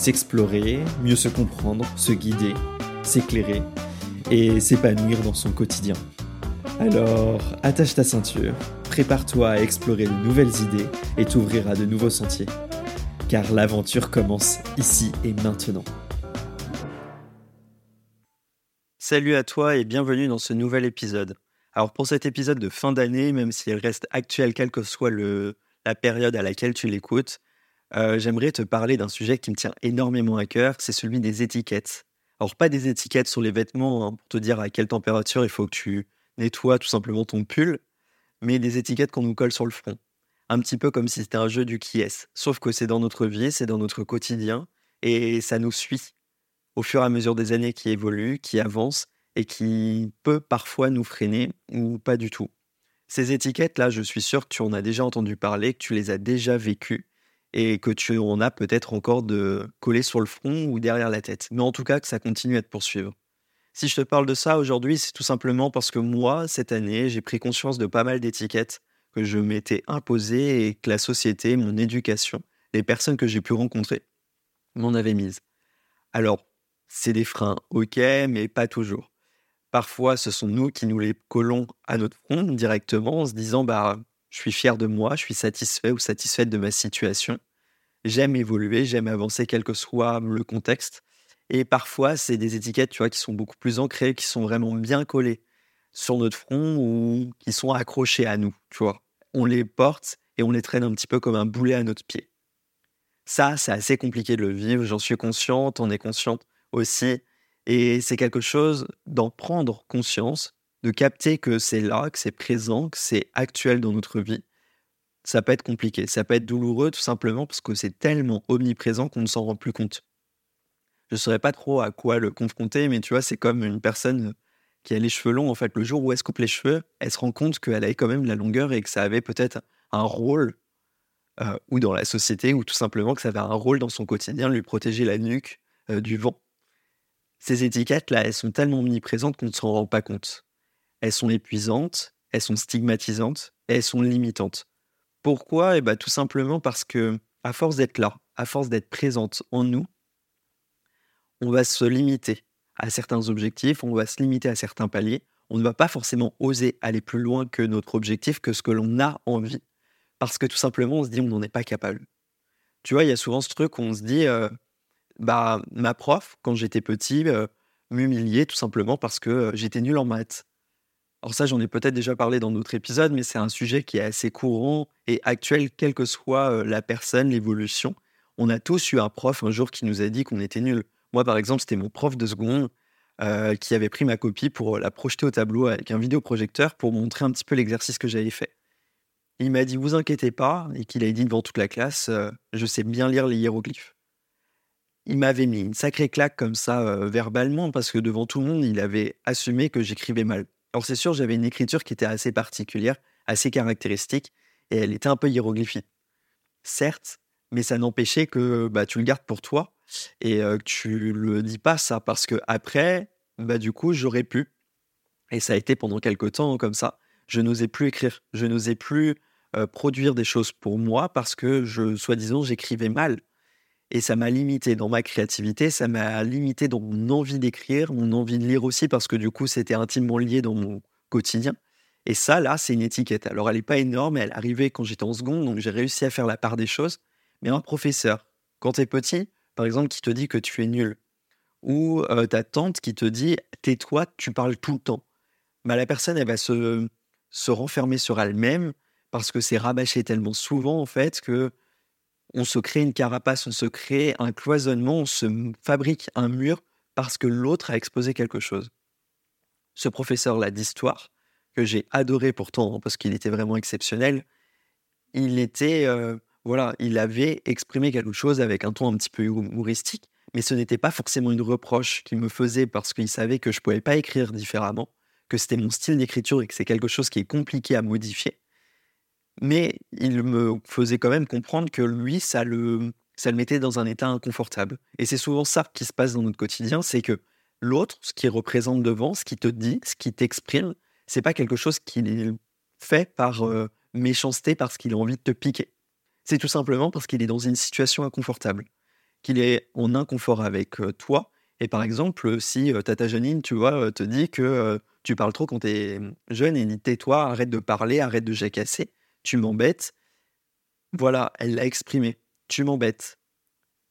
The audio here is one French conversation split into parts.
s'explorer, mieux se comprendre, se guider, s'éclairer et s'épanouir dans son quotidien. Alors, attache ta ceinture, prépare-toi à explorer de nouvelles idées et t'ouvrir de nouveaux sentiers. Car l'aventure commence ici et maintenant. Salut à toi et bienvenue dans ce nouvel épisode. Alors pour cet épisode de fin d'année, même s'il reste actuel quelle que soit la période à laquelle tu l'écoutes, euh, j'aimerais te parler d'un sujet qui me tient énormément à cœur, c'est celui des étiquettes. Alors pas des étiquettes sur les vêtements hein, pour te dire à quelle température il faut que tu nettoies tout simplement ton pull, mais des étiquettes qu'on nous colle sur le front. Un petit peu comme si c'était un jeu du qui est. Sauf que c'est dans notre vie, c'est dans notre quotidien, et ça nous suit au fur et à mesure des années qui évoluent, qui avancent, et qui peut parfois nous freiner ou pas du tout. Ces étiquettes-là, je suis sûr que tu en as déjà entendu parler, que tu les as déjà vécues, et que tu en as peut-être encore de coller sur le front ou derrière la tête. Mais en tout cas, que ça continue à te poursuivre. Si je te parle de ça aujourd'hui, c'est tout simplement parce que moi, cette année, j'ai pris conscience de pas mal d'étiquettes que je m'étais imposées et que la société, mon éducation, les personnes que j'ai pu rencontrer m'en avaient mises. Alors, c'est des freins, ok, mais pas toujours. Parfois, ce sont nous qui nous les collons à notre front directement en se disant, bah, je suis fier de moi, je suis satisfait ou satisfaite de ma situation. J'aime évoluer, j'aime avancer quel que soit le contexte. Et parfois, c'est des étiquettes, tu vois, qui sont beaucoup plus ancrées, qui sont vraiment bien collées sur notre front ou qui sont accrochées à nous, tu vois. On les porte et on les traîne un petit peu comme un boulet à notre pied. Ça, c'est assez compliqué de le vivre, j'en suis consciente, on est consciente aussi. Et c'est quelque chose d'en prendre conscience, de capter que c'est là, que c'est présent, que c'est actuel dans notre vie, ça peut être compliqué. Ça peut être douloureux tout simplement parce que c'est tellement omniprésent qu'on ne s'en rend plus compte. Je ne saurais pas trop à quoi le confronter, mais tu vois, c'est comme une personne qui a les cheveux longs. En fait, le jour où elle se coupe les cheveux, elle se rend compte qu'elle avait quand même la longueur et que ça avait peut-être un rôle, euh, ou dans la société, ou tout simplement que ça avait un rôle dans son quotidien, lui protéger la nuque euh, du vent. Ces étiquettes-là, elles sont tellement omniprésentes qu'on ne s'en rend pas compte elles sont épuisantes, elles sont stigmatisantes elles sont limitantes. Pourquoi? Eh bien, tout simplement parce que, à force d'être là, à force d'être présente en nous, on va se limiter à certains objectifs, on va se limiter à certains paliers. On ne va pas forcément oser aller plus loin que notre objectif, que ce que l'on a envie, parce que tout simplement, on se dit on n'en est pas capable. Tu vois, il y a souvent ce truc où on se dit, euh, bah, ma prof, quand j'étais petit, euh, m'humiliait tout simplement parce que euh, j'étais nul en maths. Alors ça, j'en ai peut-être déjà parlé dans d'autres épisodes, mais c'est un sujet qui est assez courant et actuel, quelle que soit la personne, l'évolution. On a tous eu un prof un jour qui nous a dit qu'on était nul. Moi, par exemple, c'était mon prof de seconde qui avait pris ma copie pour la projeter au tableau avec un vidéoprojecteur pour montrer un petit peu l'exercice que j'avais fait. Il m'a dit, vous inquiétez pas, et qu'il a dit devant toute la classe, je sais bien lire les hiéroglyphes. Il m'avait mis une sacrée claque comme ça verbalement parce que devant tout le monde, il avait assumé que j'écrivais mal. Alors c'est sûr, j'avais une écriture qui était assez particulière, assez caractéristique, et elle était un peu hiéroglyphique. Certes, mais ça n'empêchait que bah, tu le gardes pour toi et que tu le dis pas ça, parce que après, bah, du coup, j'aurais pu, et ça a été pendant quelques temps comme ça, je n'osais plus écrire, je n'osais plus produire des choses pour moi parce que, je, soi-disant, j'écrivais mal. Et ça m'a limité dans ma créativité, ça m'a limité dans mon envie d'écrire, mon envie de lire aussi, parce que du coup, c'était intimement lié dans mon quotidien. Et ça, là, c'est une étiquette. Alors, elle n'est pas énorme, elle arrivait quand j'étais en seconde, donc j'ai réussi à faire la part des choses. Mais un professeur, quand tu es petit, par exemple, qui te dit que tu es nul, ou euh, ta tante qui te dit tais-toi, tu parles tout le temps, bah, la personne, elle va se, se renfermer sur elle-même parce que c'est rabâché tellement souvent, en fait, que on se crée une carapace, on se crée un cloisonnement, on se fabrique un mur parce que l'autre a exposé quelque chose. Ce professeur-là d'histoire, que j'ai adoré pourtant, hein, parce qu'il était vraiment exceptionnel, il était, euh, voilà, il avait exprimé quelque chose avec un ton un petit peu humoristique, mais ce n'était pas forcément une reproche qu'il me faisait parce qu'il savait que je ne pouvais pas écrire différemment, que c'était mon style d'écriture et que c'est quelque chose qui est compliqué à modifier. Mais il me faisait quand même comprendre que lui, ça le, ça le mettait dans un état inconfortable. Et c'est souvent ça qui se passe dans notre quotidien, c'est que l'autre, ce qui représente devant, ce qui te dit, ce qui t'exprime, c'est pas quelque chose qu'il fait par euh, méchanceté parce qu'il a envie de te piquer. C'est tout simplement parce qu'il est dans une situation inconfortable qu'il est en inconfort avec toi. Et par exemple, si Tata Janine, tu vois, te dit que tu parles trop quand tu es mmh, jeune et tais-toi, arrête de parler, arrête de jacasser, tu m'embêtes. Voilà, elle l'a exprimé. Tu m'embêtes.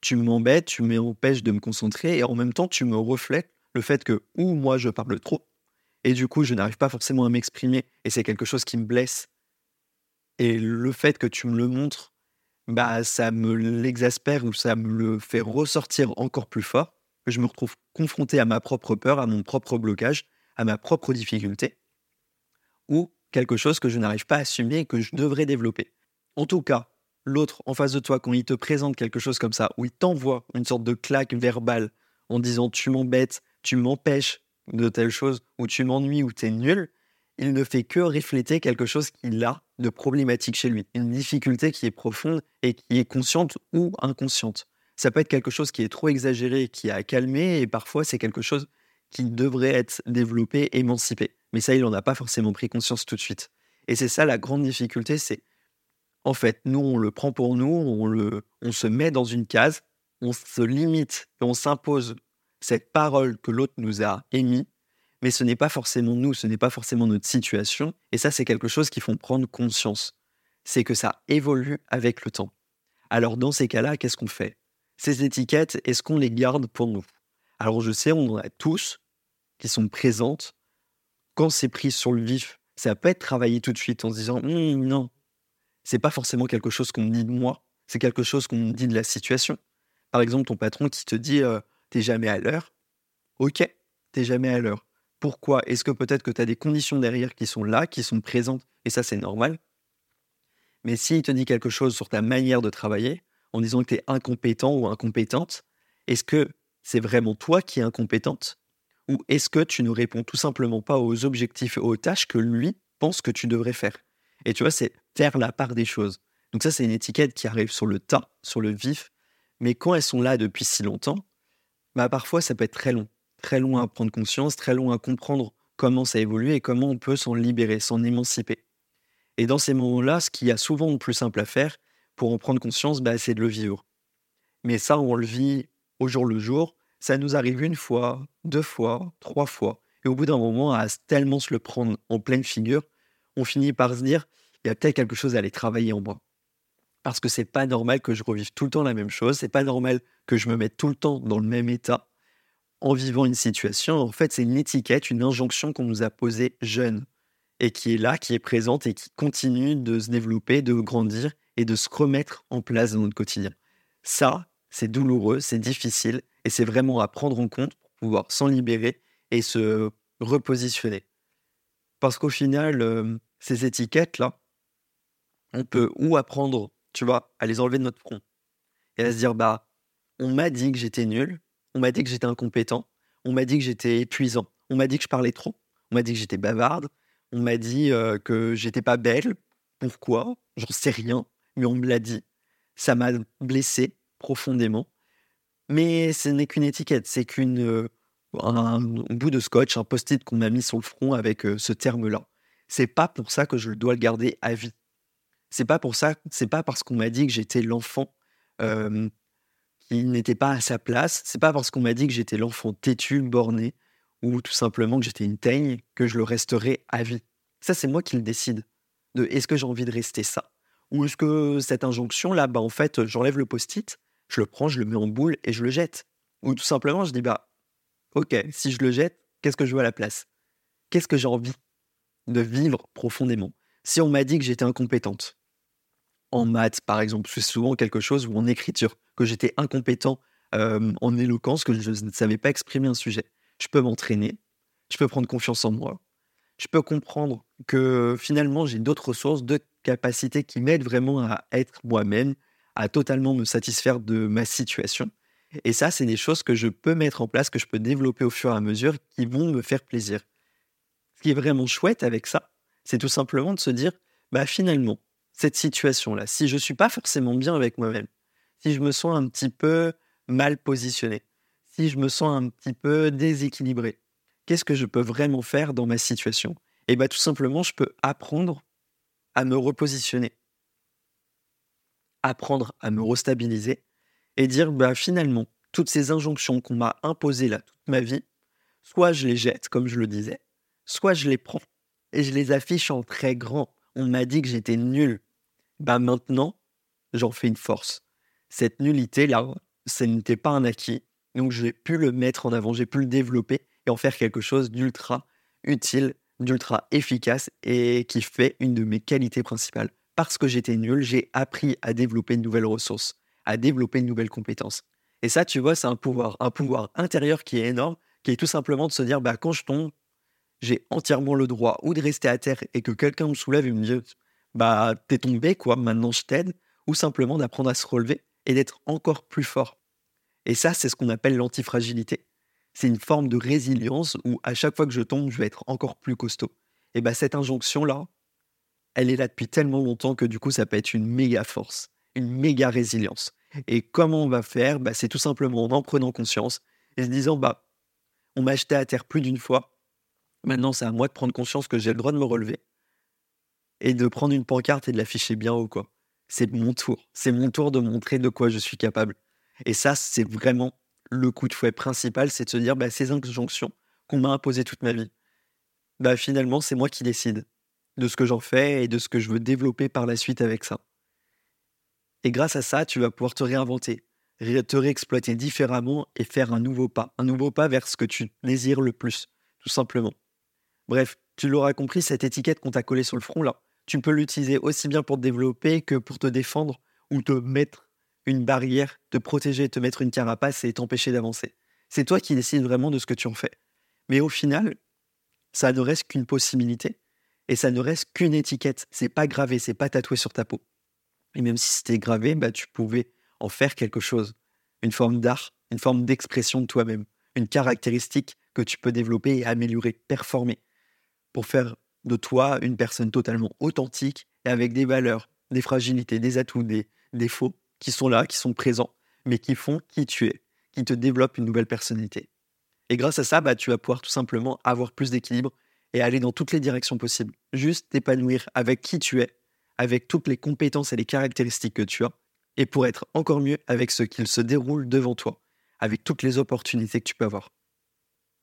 Tu m'embêtes, tu m'empêches de me concentrer et en même temps, tu me reflètes le fait que ou moi je parle trop et du coup, je n'arrive pas forcément à m'exprimer et c'est quelque chose qui me blesse. Et le fait que tu me le montres bah, ça me l'exaspère ou ça me le fait ressortir encore plus fort, je me retrouve confronté à ma propre peur, à mon propre blocage, à ma propre difficulté, ou quelque chose que je n'arrive pas à assumer et que je devrais développer. En tout cas, l'autre en face de toi, quand il te présente quelque chose comme ça, où il t'envoie une sorte de claque verbale en disant tu m'embêtes, tu m'empêches de telle chose, ou tu m'ennuies, ou t'es nul, il ne fait que refléter quelque chose qu'il a de problématique chez lui, une difficulté qui est profonde et qui est consciente ou inconsciente. Ça peut être quelque chose qui est trop exagéré, qui a calmé, et parfois c'est quelque chose qui devrait être développé, émancipé. Mais ça, il n'en a pas forcément pris conscience tout de suite. Et c'est ça la grande difficulté, c'est en fait, nous, on le prend pour nous, on, le, on se met dans une case, on se limite et on s'impose cette parole que l'autre nous a émise mais ce n'est pas forcément nous, ce n'est pas forcément notre situation. Et ça, c'est quelque chose qu'il faut prendre conscience. C'est que ça évolue avec le temps. Alors dans ces cas-là, qu'est-ce qu'on fait? Ces étiquettes, est-ce qu'on les garde pour nous? Alors je sais, on en a tous qui sont présentes. Quand c'est pris sur le vif, ça peut être travaillé tout de suite en se disant «Hum, non, c'est pas forcément quelque chose qu'on me dit de moi, c'est quelque chose qu'on me dit de la situation. Par exemple, ton patron qui te dit «Euh, t'es jamais à l'heure. Ok, t'es jamais à l'heure. Pourquoi? Est-ce que peut-être que tu as des conditions derrière qui sont là, qui sont présentes, et ça c'est normal. Mais s'il te dit quelque chose sur ta manière de travailler, en disant que tu es incompétent ou incompétente, est-ce que c'est vraiment toi qui es incompétente? Ou est-ce que tu ne réponds tout simplement pas aux objectifs et aux tâches que lui pense que tu devrais faire? Et tu vois, c'est faire la part des choses. Donc ça, c'est une étiquette qui arrive sur le tas, sur le vif. Mais quand elles sont là depuis si longtemps, bah parfois ça peut être très long très loin à prendre conscience, très loin à comprendre comment ça évolue et comment on peut s'en libérer, s'en émanciper. Et dans ces moments-là, ce qui a souvent le plus simple à faire pour en prendre conscience, bah, c'est de le vivre. Mais ça, on le vit au jour le jour. Ça nous arrive une fois, deux fois, trois fois. Et au bout d'un moment, à tellement se le prendre en pleine figure, on finit par se dire, il y a peut-être quelque chose à aller travailler en moi. Parce que c'est pas normal que je revive tout le temps la même chose, c'est pas normal que je me mette tout le temps dans le même état en vivant une situation. En fait, c'est une étiquette, une injonction qu'on nous a posée jeune et qui est là, qui est présente et qui continue de se développer, de grandir et de se remettre en place dans notre quotidien. Ça, c'est douloureux, c'est difficile et c'est vraiment à prendre en compte pour pouvoir s'en libérer et se repositionner. Parce qu'au final, ces étiquettes-là, on peut ou apprendre, tu vois, à les enlever de notre front et à se dire, bah, on m'a dit que j'étais nul, on m'a dit que j'étais incompétent. On m'a dit que j'étais épuisant. On m'a dit que je parlais trop. On m'a dit que j'étais bavarde. On m'a dit que j'étais pas belle. Pourquoi? J'en sais rien. Mais on me l'a dit. Ça m'a blessé profondément. Mais ce n'est qu'une étiquette. C'est qu'une euh, un, bout de scotch, un post-it qu'on m'a mis sur le front avec euh, ce terme-là. C'est pas pour ça que je dois le garder à vie. C'est pas pour ça. C'est pas parce qu'on m'a dit que j'étais l'enfant il n'était pas à sa place. C'est pas parce qu'on m'a dit que j'étais l'enfant têtu, borné, ou tout simplement que j'étais une teigne, que je le resterai à vie. Ça, c'est moi qui le décide. De est-ce que j'ai envie de rester ça? Ou est-ce que cette injonction-là, bah, en fait, j'enlève le post-it, je le prends, je le mets en boule et je le jette. Ou tout simplement, je dis, bah, ok, si je le jette, qu'est-ce que je veux à la place? Qu'est-ce que j'ai envie de vivre profondément? Si on m'a dit que j'étais incompétente, en maths, par exemple, c'est souvent quelque chose, ou en écriture, que j'étais incompétent en éloquence, que je ne savais pas exprimer un sujet. Je peux m'entraîner, je peux prendre confiance en moi, je peux comprendre que finalement j'ai d'autres ressources, d'autres capacités qui m'aident vraiment à être moi-même, à totalement me satisfaire de ma situation. Et ça, c'est des choses que je peux mettre en place, que je peux développer au fur et à mesure, qui vont me faire plaisir. Ce qui est vraiment chouette avec ça, c'est tout simplement de se dire, bah finalement, cette situation-là, si je ne suis pas forcément bien avec moi-même, si je me sens un petit peu mal positionné, si je me sens un petit peu déséquilibré, qu'est-ce que je peux vraiment faire dans ma situation? Et bien tout simplement, je peux apprendre à me repositionner, apprendre à me restabiliser et dire bah finalement toutes ces injonctions qu'on m'a imposées là toute ma vie, soit je les jette comme je le disais, soit je les prends et je les affiche en très grand. On m'a dit que j'étais nul. Bah maintenant, j'en fais une force. Cette nullité là, ce n'était pas un acquis, donc j'ai pu le mettre en avant, j'ai pu le développer et en faire quelque chose d'ultra utile, d'ultra efficace et qui fait une de mes qualités principales. Parce que j'étais nul, j'ai appris à développer une nouvelle ressource, à développer une nouvelle compétence. Et ça, tu vois, c'est un pouvoir, un pouvoir intérieur qui est énorme, qui est tout simplement de se dire, bah, quand je tombe, j'ai entièrement le droit ou de rester à terre et que quelqu'un me soulève et me dise, bah, t'es tombé, quoi, maintenant je t'aide, ou simplement d'apprendre à se relever et d'être encore plus fort. Et ça, c'est ce qu'on appelle l'antifragilité. C'est une forme de résilience où à chaque fois que je tombe, je vais être encore plus costaud. Et bah cette injonction-là, elle est là depuis tellement longtemps que du coup, ça peut être une méga force, une méga résilience. Et comment on va faire? Bah, C'est tout simplement en en prenant conscience et se disant, bah, on m'a jeté à terre plus d'une fois. Maintenant, c'est à moi de prendre conscience que j'ai le droit de me relever et de prendre une pancarte et de l'afficher bien haut, quoi. C'est mon tour. C'est mon tour de montrer de quoi je suis capable. Et ça, c'est vraiment le coup de fouet principal, c'est de se dire, bah, ces injonctions qu'on m'a imposées toute ma vie, bah, finalement, c'est moi qui décide de ce que j'en fais et de ce que je veux développer par la suite avec ça. Et grâce à ça, tu vas pouvoir te réinventer, te réexploiter différemment et faire un nouveau pas, un nouveau pas vers ce que tu désires le plus, tout simplement. Bref, tu l'auras compris, cette étiquette qu'on t'a collée sur le front là, tu peux l'utiliser aussi bien pour te développer que pour te défendre ou te mettre une barrière, te protéger, te mettre une carapace et t'empêcher d'avancer. C'est toi qui décides vraiment de ce que tu en fais. Mais au final, ça ne reste qu'une possibilité et ça ne reste qu'une étiquette. C'est pas gravé, c'est pas tatoué sur ta peau. Et même si c'était gravé, bah, tu pouvais en faire quelque chose. Une forme d'art, une forme d'expression de toi-même, une caractéristique que tu peux développer et améliorer, performer, pour faire de toi une personne totalement authentique et avec des valeurs, des fragilités, des atouts, des défauts qui sont là, qui sont présents, mais qui font qui tu es, qui te développent une nouvelle personnalité. Et grâce à ça, bah, tu vas pouvoir tout simplement avoir plus d'équilibre et aller dans toutes les directions possibles. Juste t'épanouir avec qui tu es, avec toutes les compétences et les caractéristiques que tu as, et pour être encore mieux avec ce qu'il se déroule devant toi, avec toutes les opportunités que tu peux avoir.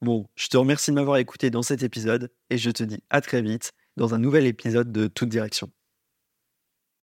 Bon, je te remercie de m'avoir écouté dans cet épisode, et je te dis à très vite dans un nouvel épisode de Toute Direction.